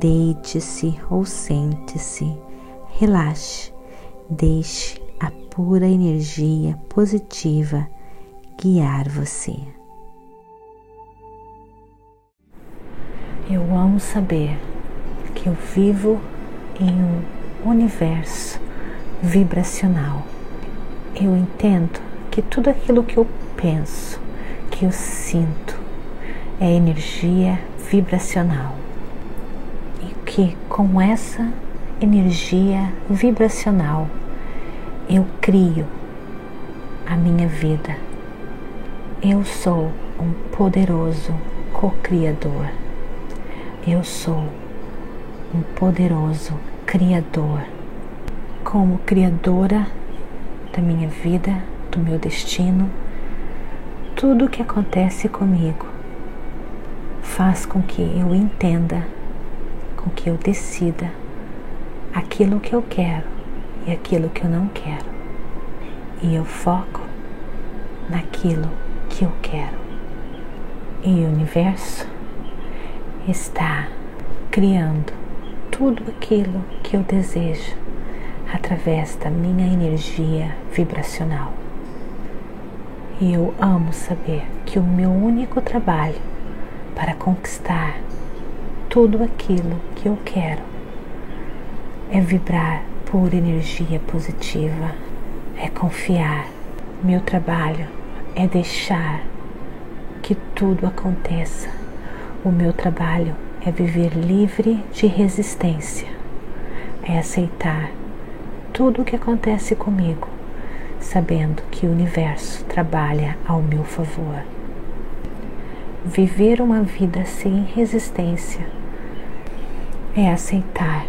Deite-se ou sente-se, relaxe, deixe a pura energia positiva guiar você. Eu amo saber que eu vivo em um universo vibracional. Eu entendo que tudo aquilo que eu penso, que eu sinto, é energia vibracional que com essa energia vibracional eu crio a minha vida. Eu sou um poderoso co-criador. Eu sou um poderoso criador. Como criadora da minha vida, do meu destino, tudo o que acontece comigo faz com que eu entenda com que eu decida aquilo que eu quero e aquilo que eu não quero. E eu foco naquilo que eu quero. E o universo está criando tudo aquilo que eu desejo através da minha energia vibracional. E eu amo saber que o meu único trabalho para conquistar tudo aquilo que eu quero é vibrar por energia positiva, é confiar. Meu trabalho é deixar que tudo aconteça. O meu trabalho é viver livre de resistência, é aceitar tudo o que acontece comigo, sabendo que o universo trabalha ao meu favor. Viver uma vida sem resistência é aceitar,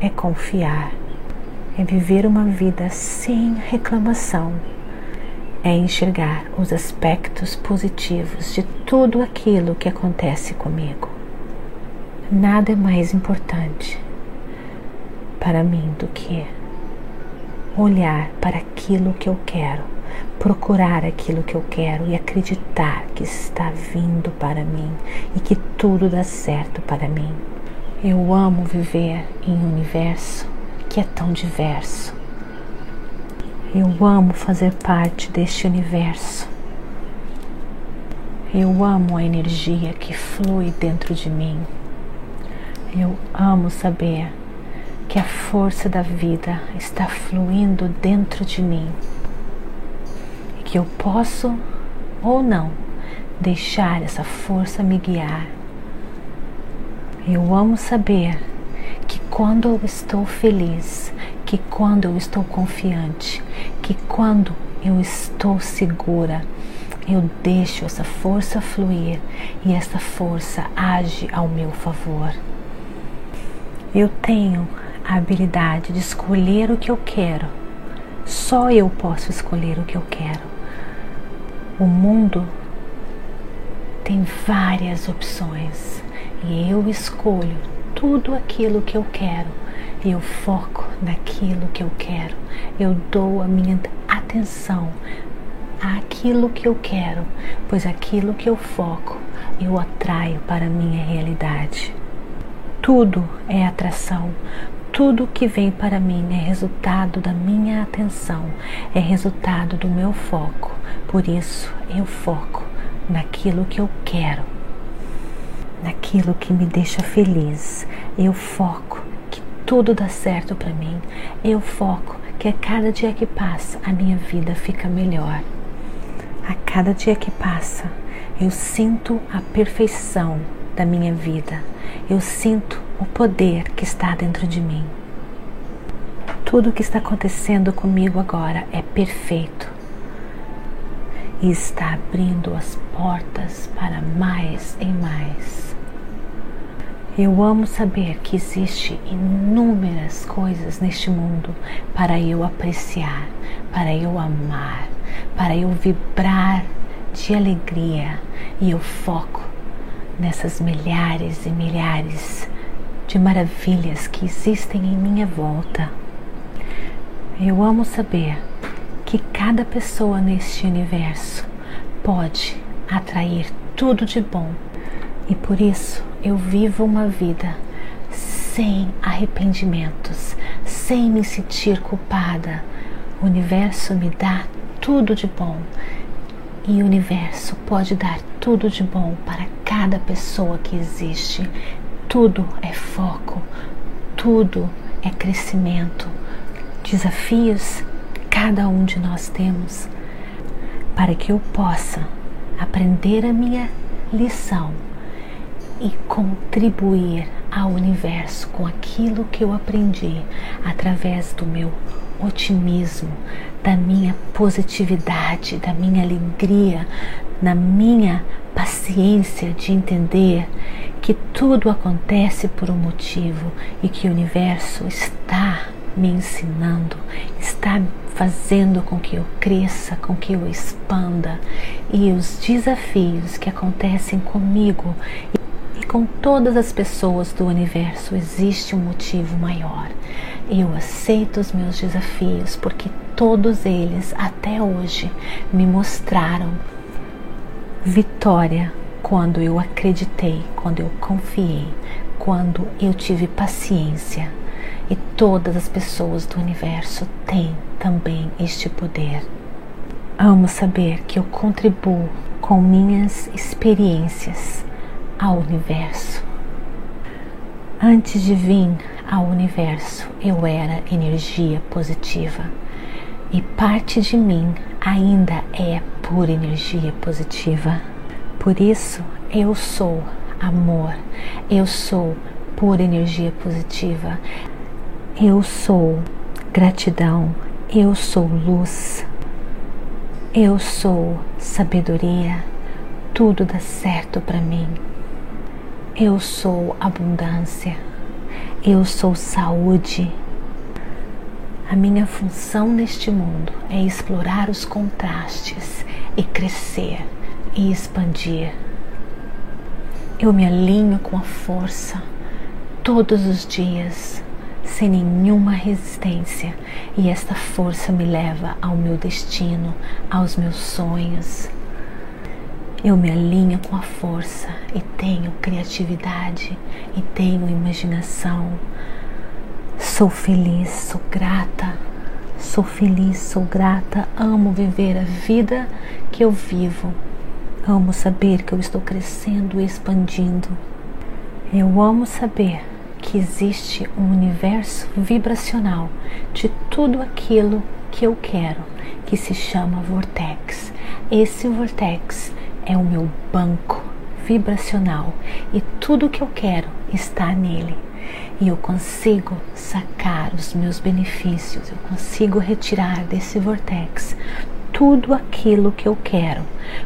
é confiar, é viver uma vida sem reclamação, é enxergar os aspectos positivos de tudo aquilo que acontece comigo. Nada é mais importante para mim do que olhar para aquilo que eu quero, procurar aquilo que eu quero e acreditar que está vindo para mim e que tudo dá certo para mim. Eu amo viver em um universo que é tão diverso. Eu amo fazer parte deste universo. Eu amo a energia que flui dentro de mim. Eu amo saber que a força da vida está fluindo dentro de mim que eu posso ou não deixar essa força me guiar eu amo saber que quando eu estou feliz, que quando eu estou confiante, que quando eu estou segura, eu deixo essa força fluir e essa força age ao meu favor. Eu tenho a habilidade de escolher o que eu quero. Só eu posso escolher o que eu quero. O mundo tem várias opções e eu escolho tudo aquilo que eu quero. Eu foco naquilo que eu quero. Eu dou a minha atenção àquilo que eu quero, pois aquilo que eu foco eu atraio para a minha realidade. Tudo é atração. Tudo que vem para mim é resultado da minha atenção, é resultado do meu foco. Por isso eu foco naquilo que eu quero naquilo que me deixa feliz. Eu foco que tudo dá certo para mim. Eu foco que a cada dia que passa a minha vida fica melhor. A cada dia que passa, eu sinto a perfeição da minha vida. Eu sinto o poder que está dentro de mim. Tudo o que está acontecendo comigo agora é perfeito e está abrindo as portas para mais e mais. Eu amo saber que existe inúmeras coisas neste mundo para eu apreciar, para eu amar, para eu vibrar de alegria e eu foco nessas milhares e milhares de maravilhas que existem em minha volta. Eu amo saber que cada pessoa neste universo pode atrair tudo de bom e por isso eu vivo uma vida sem arrependimentos, sem me sentir culpada. O universo me dá tudo de bom e o universo pode dar tudo de bom para cada pessoa que existe. Tudo é foco, tudo é crescimento. Desafios cada um de nós temos para que eu possa aprender a minha lição e contribuir ao universo com aquilo que eu aprendi através do meu otimismo, da minha positividade, da minha alegria, na minha paciência de entender que tudo acontece por um motivo e que o universo está me ensinando, está fazendo com que eu cresça, com que eu expanda. E os desafios que acontecem comigo com todas as pessoas do universo existe um motivo maior. Eu aceito os meus desafios porque todos eles até hoje me mostraram vitória quando eu acreditei, quando eu confiei, quando eu tive paciência. E todas as pessoas do universo têm também este poder. Amo saber que eu contribuo com minhas experiências ao universo. Antes de vir ao universo, eu era energia positiva e parte de mim ainda é pura energia positiva. Por isso, eu sou amor, eu sou pura energia positiva, eu sou gratidão, eu sou luz, eu sou sabedoria, tudo dá certo para mim. Eu sou abundância, eu sou saúde. A minha função neste mundo é explorar os contrastes e crescer e expandir. Eu me alinho com a força todos os dias, sem nenhuma resistência, e esta força me leva ao meu destino, aos meus sonhos eu me alinho com a força e tenho criatividade e tenho imaginação. Sou feliz, sou grata, sou feliz, sou grata, amo viver a vida que eu vivo. Amo saber que eu estou crescendo e expandindo. Eu amo saber que existe um universo vibracional de tudo aquilo que eu quero, que se chama Vortex. Esse Vortex é o meu banco vibracional e tudo que eu quero está nele. E eu consigo sacar os meus benefícios, eu consigo retirar desse vortex tudo aquilo que eu quero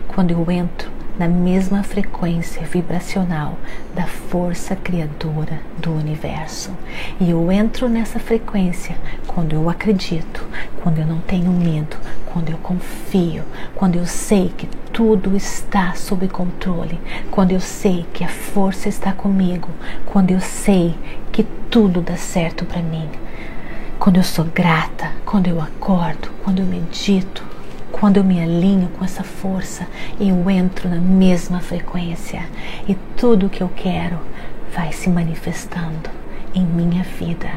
quando eu entro na mesma frequência vibracional da força criadora do universo. E eu entro nessa frequência quando eu acredito, quando eu não tenho medo, quando eu confio, quando eu sei que tudo está sob controle, quando eu sei que a força está comigo, quando eu sei que tudo dá certo para mim. Quando eu sou grata, quando eu acordo, quando eu medito, quando eu me alinho com essa força, eu entro na mesma frequência e tudo que eu quero vai se manifestando em minha vida.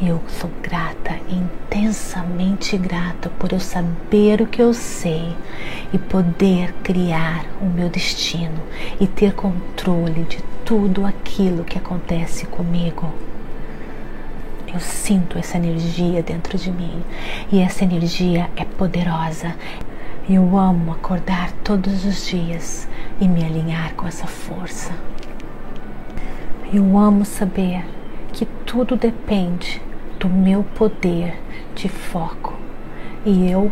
Eu sou grata, intensamente grata por eu saber o que eu sei e poder criar o meu destino e ter controle de tudo aquilo que acontece comigo. Eu sinto essa energia dentro de mim e essa energia é poderosa. Eu amo acordar todos os dias e me alinhar com essa força. Eu amo saber que tudo depende do meu poder de foco e eu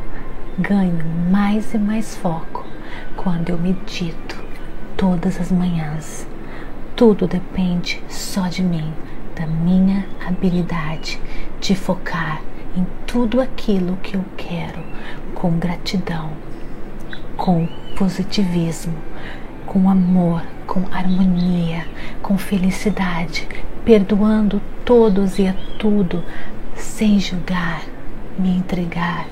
ganho mais e mais foco quando eu medito todas as manhãs. tudo depende só de mim, da minha habilidade de focar em tudo aquilo que eu quero com gratidão, com positivismo, com amor, com harmonia, com felicidade, perdoando todos e a tudo, sem julgar, me entregar,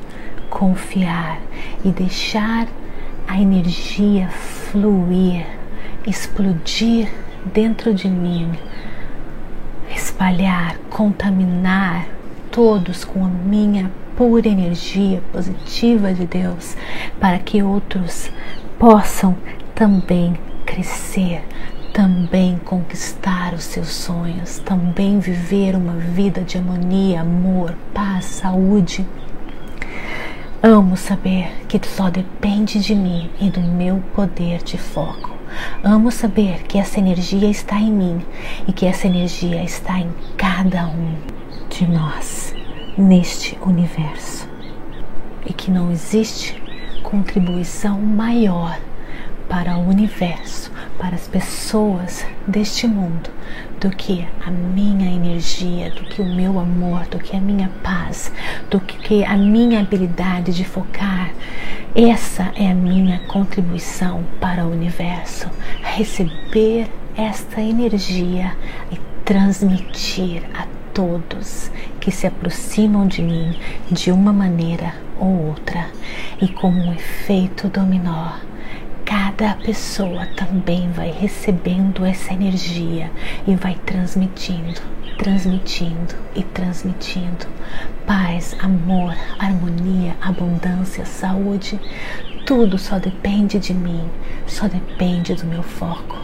confiar e deixar a energia fluir, explodir dentro de mim, espalhar, contaminar todos com a minha pura energia positiva de Deus, para que outros possam também crescer, também conquistar os seus sonhos, também viver uma vida de harmonia, amor, paz, saúde. Amo saber que só depende de mim e do meu poder de foco. Amo saber que essa energia está em mim e que essa energia está em cada um de nós neste universo e que não existe contribuição maior para o universo, para as pessoas deste mundo, do que a minha energia, do que o meu amor, do que a minha paz, do que a minha habilidade de focar. Essa é a minha contribuição para o universo. Receber esta energia e transmitir a todos que se aproximam de mim de uma maneira ou outra e como um efeito dominó cada pessoa também vai recebendo essa energia e vai transmitindo, transmitindo e transmitindo paz, amor, harmonia, abundância, saúde. Tudo só depende de mim, só depende do meu foco.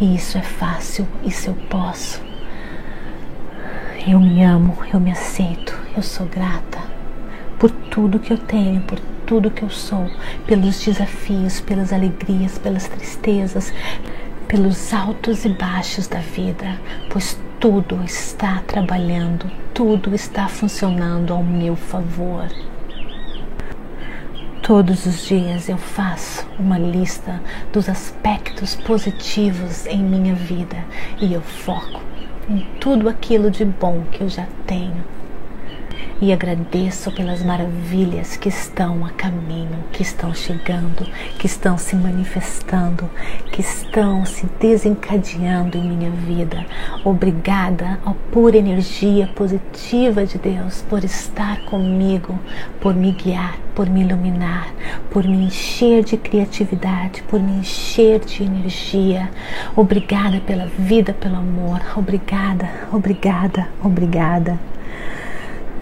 E isso é fácil, isso eu posso. Eu me amo, eu me aceito, eu sou grata por tudo que eu tenho, por tudo que eu sou, pelos desafios, pelas alegrias, pelas tristezas, pelos altos e baixos da vida, pois tudo está trabalhando, tudo está funcionando ao meu favor. Todos os dias eu faço uma lista dos aspectos positivos em minha vida e eu foco em tudo aquilo de bom que eu já tenho e agradeço pelas maravilhas que estão a caminho, que estão chegando, que estão se manifestando, que estão se desencadeando em minha vida. Obrigada, ó pura energia positiva de Deus, por estar comigo, por me guiar, por me iluminar, por me encher de criatividade, por me encher de energia. Obrigada pela vida, pelo amor. Obrigada, obrigada, obrigada.